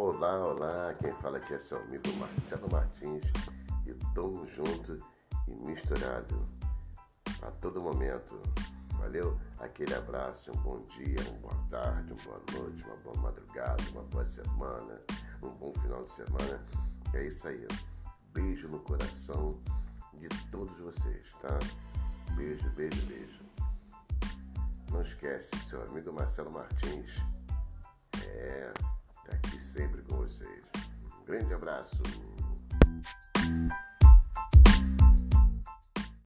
Olá, olá, quem fala aqui é seu amigo Marcelo Martins e tamo junto e misturado a todo momento. Valeu? Aquele abraço, um bom dia, uma boa tarde, uma boa noite, uma boa madrugada, uma boa semana, um bom final de semana. É isso aí. Beijo no coração de todos vocês, tá? Beijo, beijo, beijo. Não esquece, seu amigo Marcelo Martins. Vocês. Um grande abraço.